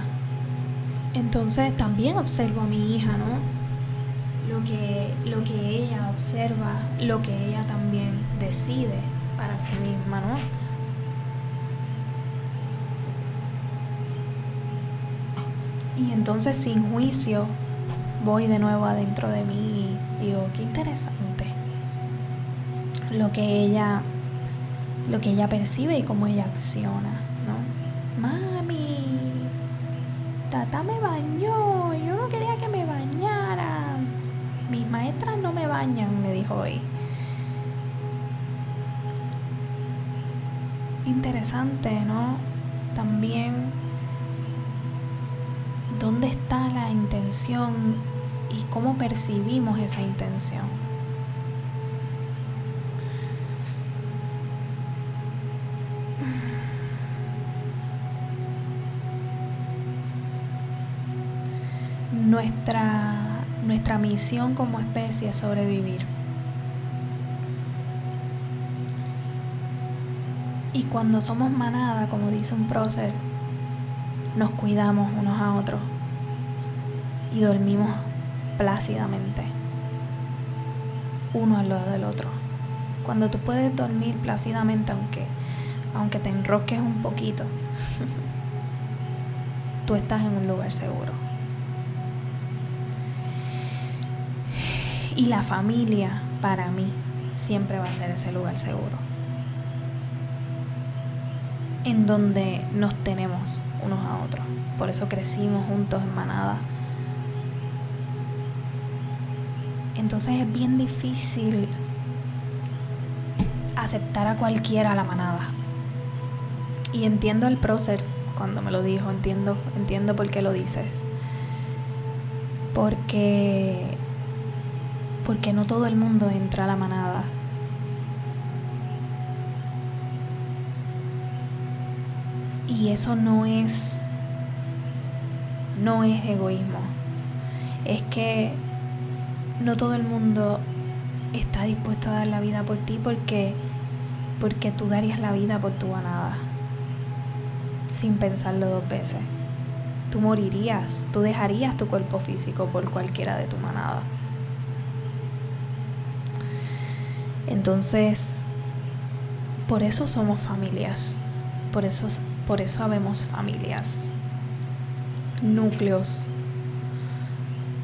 A: Entonces también observo a mi hija, ¿no? Lo que, lo que ella observa, lo que ella también decide para sí misma, ¿no? Y entonces sin juicio voy de nuevo adentro de mí y digo, qué interesante lo que ella lo que ella percibe y cómo ella acciona, ¿no? Mami, tata me bañó, yo no quería que me bañara. Mis maestras no me bañan, me dijo hoy. Interesante, ¿no? También, ¿dónde está la intención y cómo percibimos esa intención? Nuestra, nuestra misión como especie es sobrevivir. Y cuando somos manada, como dice un prócer, nos cuidamos unos a otros y dormimos plácidamente, uno al lado del otro. Cuando tú puedes dormir plácidamente, aunque, aunque te enroques un poquito, tú estás en un lugar seguro. Y la familia, para mí, siempre va a ser ese lugar seguro en donde nos tenemos unos a otros. Por eso crecimos juntos en manada. Entonces es bien difícil aceptar a cualquiera la manada. Y entiendo el prócer cuando me lo dijo, entiendo, entiendo por qué lo dices. Porque porque no todo el mundo entra a la manada Y eso no es no es egoísmo. Es que no todo el mundo está dispuesto a dar la vida por ti porque porque tú darías la vida por tu manada sin pensarlo dos veces. Tú morirías, tú dejarías tu cuerpo físico por cualquiera de tu manada. Entonces, por eso somos familias, por eso por eso habemos familias, núcleos,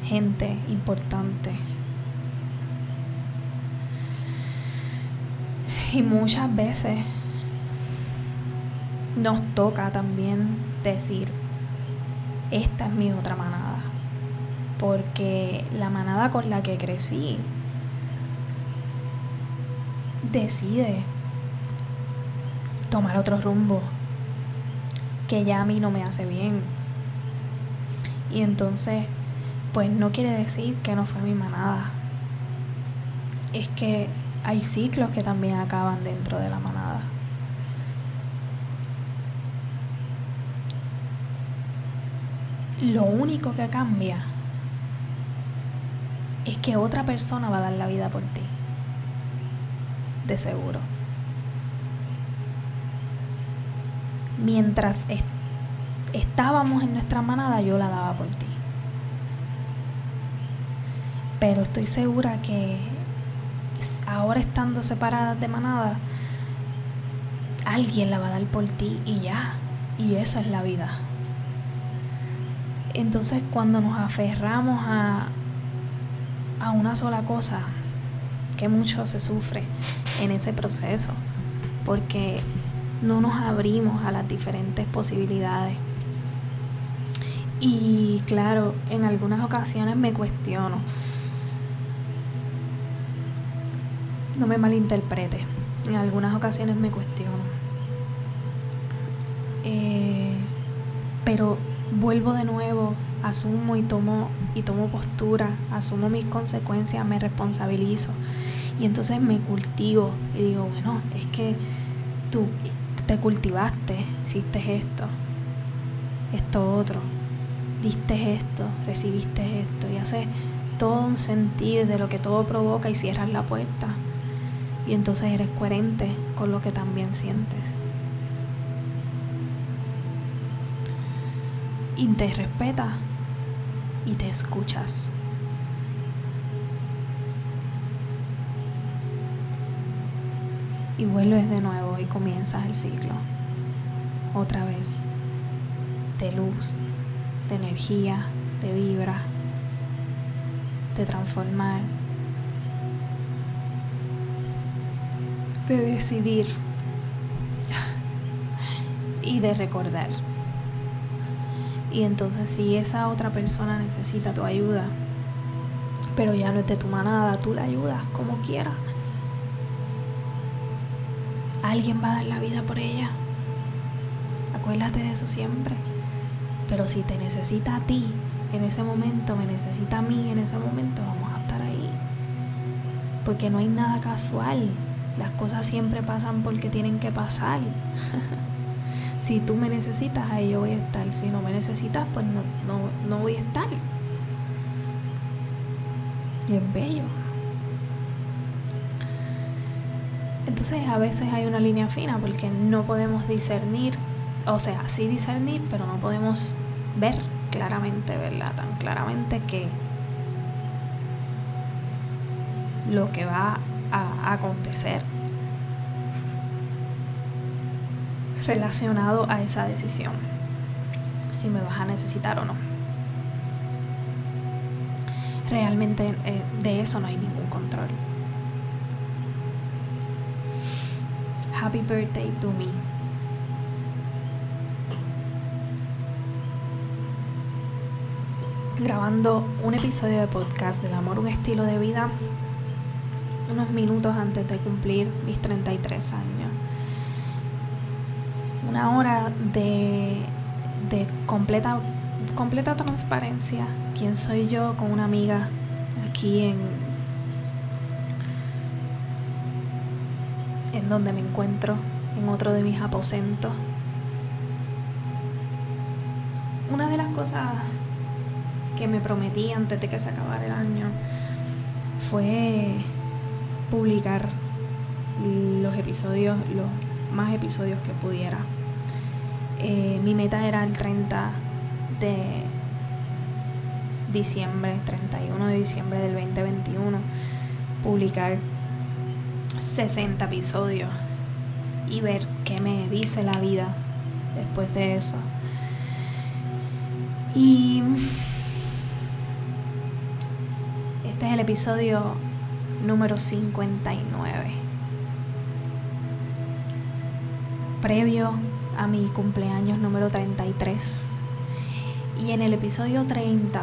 A: gente importante. Y muchas veces nos toca también decir, esta es mi otra manada, porque la manada con la que crecí decide tomar otro rumbo que ya a mí no me hace bien. Y entonces, pues no quiere decir que no fue mi manada. Es que hay ciclos que también acaban dentro de la manada. Lo único que cambia es que otra persona va a dar la vida por ti. De seguro. mientras estábamos en nuestra manada, yo la daba por ti. Pero estoy segura que ahora estando separadas de manada, alguien la va a dar por ti y ya. Y eso es la vida. Entonces cuando nos aferramos a, a una sola cosa, que mucho se sufre en ese proceso, porque no nos abrimos a las diferentes posibilidades. Y claro, en algunas ocasiones me cuestiono. No me malinterprete. En algunas ocasiones me cuestiono. Eh, pero vuelvo de nuevo, asumo y tomo, y tomo postura, asumo mis consecuencias, me responsabilizo. Y entonces me cultivo y digo, bueno, es que tú te cultivaste, hiciste esto, esto otro, diste esto, recibiste esto y haces todo un sentir de lo que todo provoca y cierras la puerta y entonces eres coherente con lo que también sientes. Y te respetas y te escuchas. Y vuelves de nuevo y comienzas el ciclo. Otra vez de luz, de energía, de vibra. de transformar, de decidir y de recordar. Y entonces si esa otra persona necesita tu ayuda, pero ya no es de tu manada, tú la ayudas como quieras. Alguien va a dar la vida por ella. Acuérdate de eso siempre. Pero si te necesita a ti en ese momento, me necesita a mí en ese momento, vamos a estar ahí. Porque no hay nada casual. Las cosas siempre pasan porque tienen que pasar. si tú me necesitas, ahí yo voy a estar. Si no me necesitas, pues no, no, no voy a estar. Y es bello. Entonces a veces hay una línea fina porque no podemos discernir, o sea, sí discernir, pero no podemos ver claramente, ¿verdad? Tan claramente que lo que va a acontecer relacionado a esa decisión, si me vas a necesitar o no. Realmente eh, de eso no hay ningún control. Happy birthday to me. Grabando un episodio de podcast del amor, un estilo de vida, unos minutos antes de cumplir mis 33 años. Una hora de, de completa, completa transparencia. ¿Quién soy yo con una amiga aquí en en donde me encuentro, en otro de mis aposentos. Una de las cosas que me prometí antes de que se acabara el año fue publicar los episodios, los más episodios que pudiera. Eh, mi meta era el 30 de diciembre, 31 de diciembre del 2021, publicar 60 episodios y ver qué me dice la vida después de eso. Y este es el episodio número 59. Previo a mi cumpleaños número 33. Y en el episodio 30,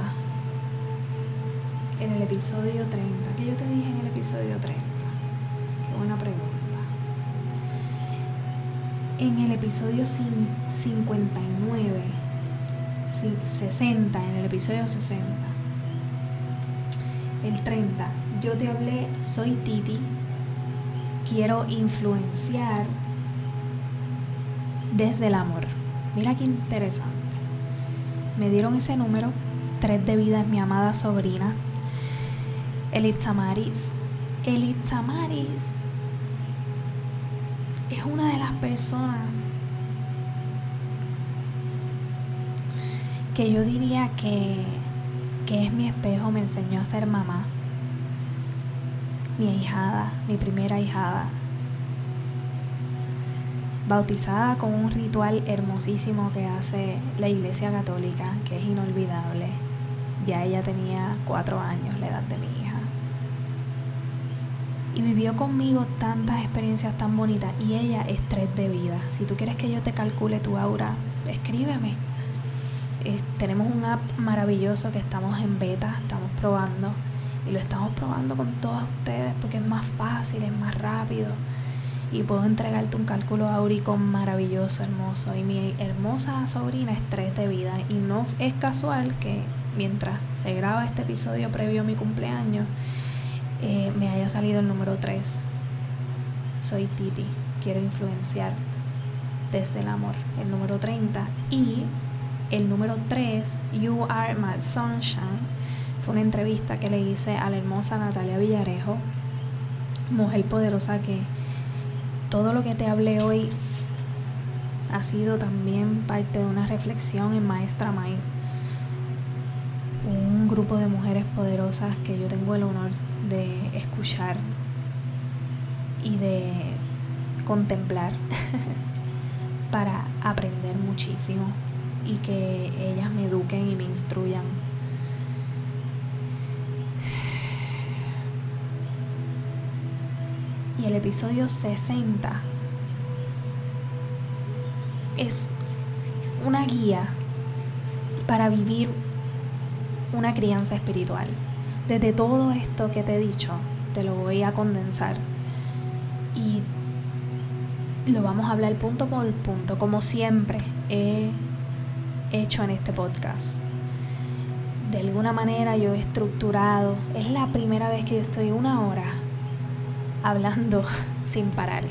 A: en el episodio 30, que yo te dije en el episodio 30? En el episodio 59, 60, en el episodio 60, el 30, yo te hablé, soy Titi, quiero influenciar desde el amor. Mira qué interesante. Me dieron ese número, tres de vida es mi amada sobrina, Elitza Maris. Elitza Maris es una de las personas que yo diría que, que es mi espejo, me enseñó a ser mamá, mi hijada, mi primera hijada, bautizada con un ritual hermosísimo que hace la Iglesia Católica, que es inolvidable. Ya ella tenía cuatro años, la edad de mí y vivió conmigo tantas experiencias tan bonitas y ella es tres de vida. Si tú quieres que yo te calcule tu aura, escríbeme. tenemos un app maravilloso que estamos en beta, estamos probando y lo estamos probando con todos ustedes porque es más fácil, es más rápido y puedo entregarte un cálculo áurico maravilloso, hermoso. Y mi hermosa sobrina es tres de vida y no es casual que mientras se graba este episodio previo a mi cumpleaños, eh, me haya salido el número 3. Soy Titi, quiero influenciar desde el amor, el número 30. Y el número 3, You Are My Sunshine, fue una entrevista que le hice a la hermosa Natalia Villarejo, mujer poderosa que todo lo que te hablé hoy ha sido también parte de una reflexión en Maestra Mind un grupo de mujeres poderosas que yo tengo el honor de escuchar y de contemplar para aprender muchísimo y que ellas me eduquen y me instruyan. Y el episodio 60 es una guía para vivir una crianza espiritual. Desde todo esto que te he dicho, te lo voy a condensar y lo vamos a hablar punto por punto, como siempre he hecho en este podcast. De alguna manera yo he estructurado, es la primera vez que yo estoy una hora hablando sin parar.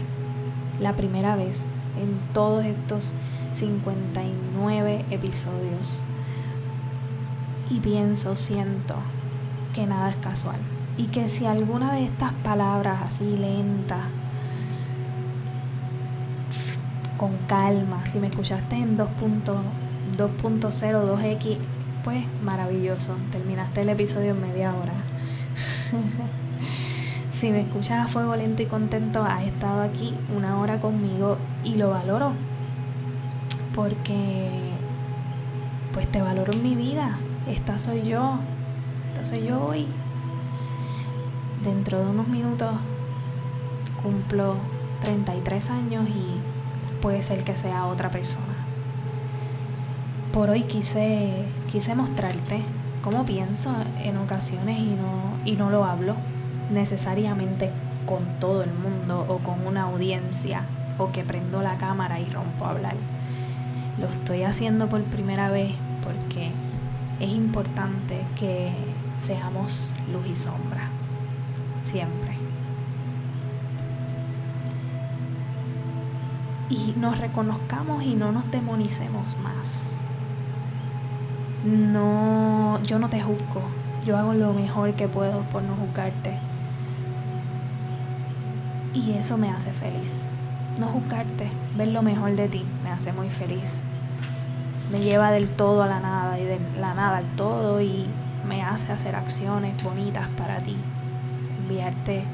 A: La primera vez en todos estos 59 episodios. Y pienso, siento que nada es casual. Y que si alguna de estas palabras así lentas, con calma, si me escuchaste en 2.0, 2x, pues maravilloso. Terminaste el episodio en media hora. si me escuchas a fuego lento y contento, has estado aquí una hora conmigo y lo valoro. Porque pues te valoro en mi vida. Esta soy yo. Esta soy yo hoy. Dentro de unos minutos cumplo 33 años y puede ser que sea otra persona. Por hoy quise, quise mostrarte cómo pienso en ocasiones y no, y no lo hablo necesariamente con todo el mundo o con una audiencia o que prendo la cámara y rompo a hablar. Lo estoy haciendo por primera vez porque es importante que seamos luz y sombra, siempre. Y nos reconozcamos y no nos demonicemos más. No, yo no te juzgo, yo hago lo mejor que puedo por no juzgarte y eso me hace feliz. No juzgarte, ver lo mejor de ti, me hace muy feliz. Me lleva del todo a la nada y de la nada al todo y me hace hacer acciones bonitas para ti. Enviarte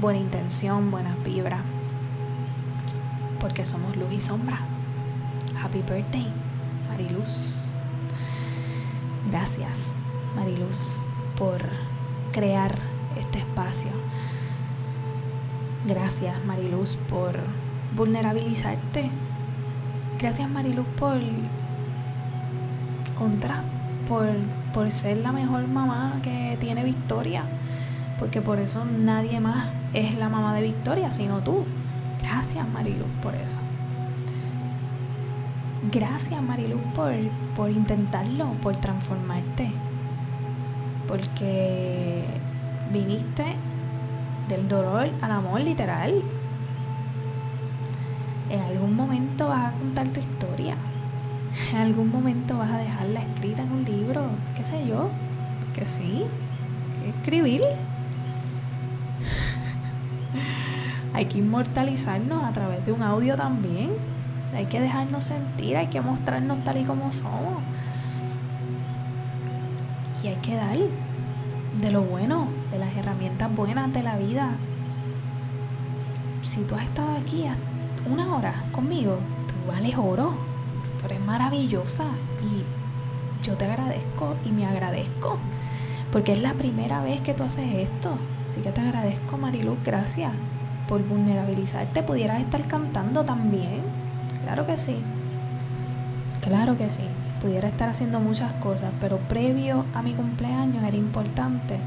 A: buena intención, buenas vibras. Porque somos luz y sombra. Happy birthday, Mariluz. Gracias, Mariluz, por crear este espacio Gracias Mariluz por vulnerabilizarte. Gracias Mariluz por contra, por, por ser la mejor mamá que tiene Victoria. Porque por eso nadie más es la mamá de Victoria, sino tú. Gracias Mariluz por eso. Gracias Mariluz por, por intentarlo, por transformarte. Porque viniste del dolor al amor literal. En algún momento vas a contar tu historia. En algún momento vas a dejarla escrita en un libro, qué sé yo, que sí, escribir. Hay que inmortalizarnos a través de un audio también. Hay que dejarnos sentir, hay que mostrarnos tal y como somos. Y hay que dar de lo bueno, de las herramientas buenas de la vida. Si tú has estado aquí una hora conmigo, tú vales oro, eres maravillosa y yo te agradezco y me agradezco, porque es la primera vez que tú haces esto. Así que te agradezco, Mariluz, gracias por vulnerabilizarte. Pudieras estar cantando también. Claro que sí. Claro que sí pudiera estar haciendo muchas cosas, pero previo a mi cumpleaños era importante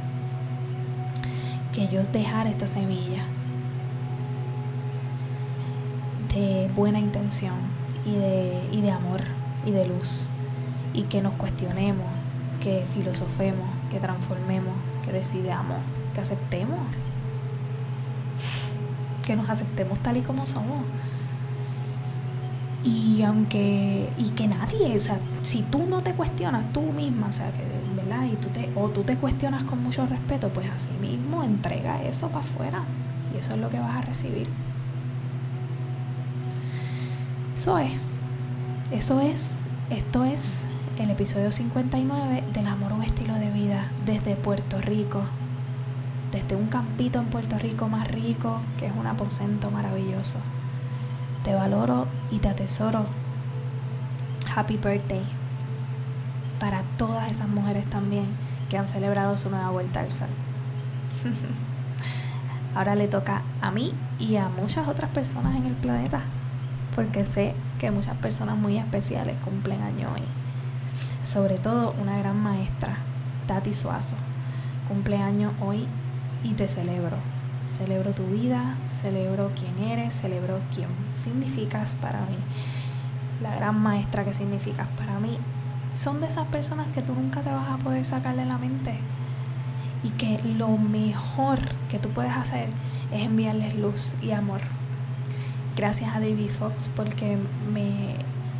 A: que yo dejara esta semilla de buena intención y de, y de amor y de luz y que nos cuestionemos, que filosofemos, que transformemos, que decidamos, que aceptemos, que nos aceptemos tal y como somos y aunque, y que nadie, o sea, si tú no te cuestionas tú misma, o sea, que, ¿verdad? Y tú te, o tú te cuestionas con mucho respeto, pues así mismo entrega eso para afuera. Y eso es lo que vas a recibir. Eso es. Eso es. Esto es el episodio 59 del amor un estilo de vida desde Puerto Rico. Desde un campito en Puerto Rico más rico, que es un aposento maravilloso. Te valoro y te atesoro. Happy birthday. Para todas esas mujeres también que han celebrado su nueva vuelta al sol. Ahora le toca a mí y a muchas otras personas en el planeta, porque sé que muchas personas muy especiales cumplen año hoy. Sobre todo una gran maestra, Tati Suazo, cumpleaños hoy y te celebro. Celebro tu vida, celebro quién eres, celebro quién significas para mí. La gran maestra que significas para mí. Son de esas personas que tú nunca te vas a poder sacarle la mente. Y que lo mejor que tú puedes hacer es enviarles luz y amor. Gracias a David Fox porque me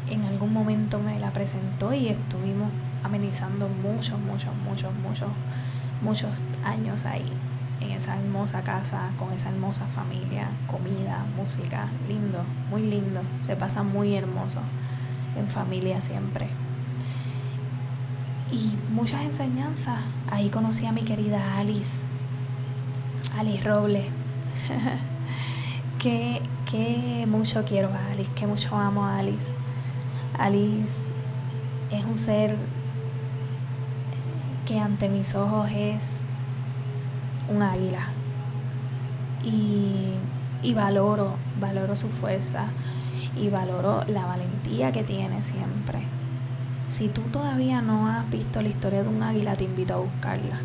A: en algún momento me la presentó y estuvimos amenizando muchos, muchos, muchos, muchos, muchos años ahí en esa hermosa casa, con esa hermosa familia, comida, música, lindo, muy lindo, se pasa muy hermoso en familia siempre. Y muchas enseñanzas, ahí conocí a mi querida Alice, Alice Roble, que, mucho quiero a Alice, que mucho amo a Alice. Alice es un ser que ante mis ojos es un águila. Y, y valoro, valoro su fuerza y valoro la valentía que tiene siempre. Si tú todavía no has visto la historia de un águila, te invito a buscarla.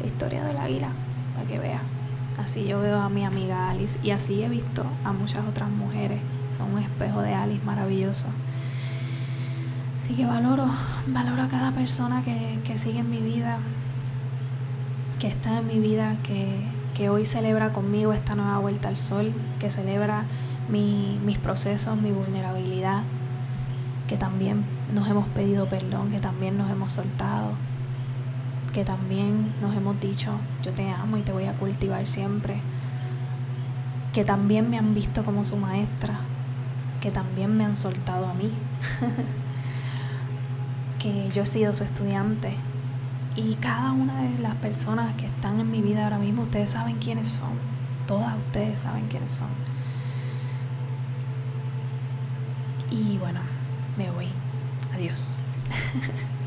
A: La historia del águila, para que veas. Así yo veo a mi amiga Alice y así he visto a muchas otras mujeres. Son un espejo de Alice maravilloso. Así que valoro, valoro a cada persona que, que sigue en mi vida, que está en mi vida, que, que hoy celebra conmigo esta nueva vuelta al sol, que celebra mi, mis procesos, mi vulnerabilidad, que también nos hemos pedido perdón, que también nos hemos soltado, que también nos hemos dicho, yo te amo y te voy a cultivar siempre, que también me han visto como su maestra, que también me han soltado a mí, que yo he sido su estudiante, y cada una de las personas que están en mi vida ahora mismo, ustedes saben quiénes son. Todas ustedes saben quiénes son. Y bueno, me voy. Adiós.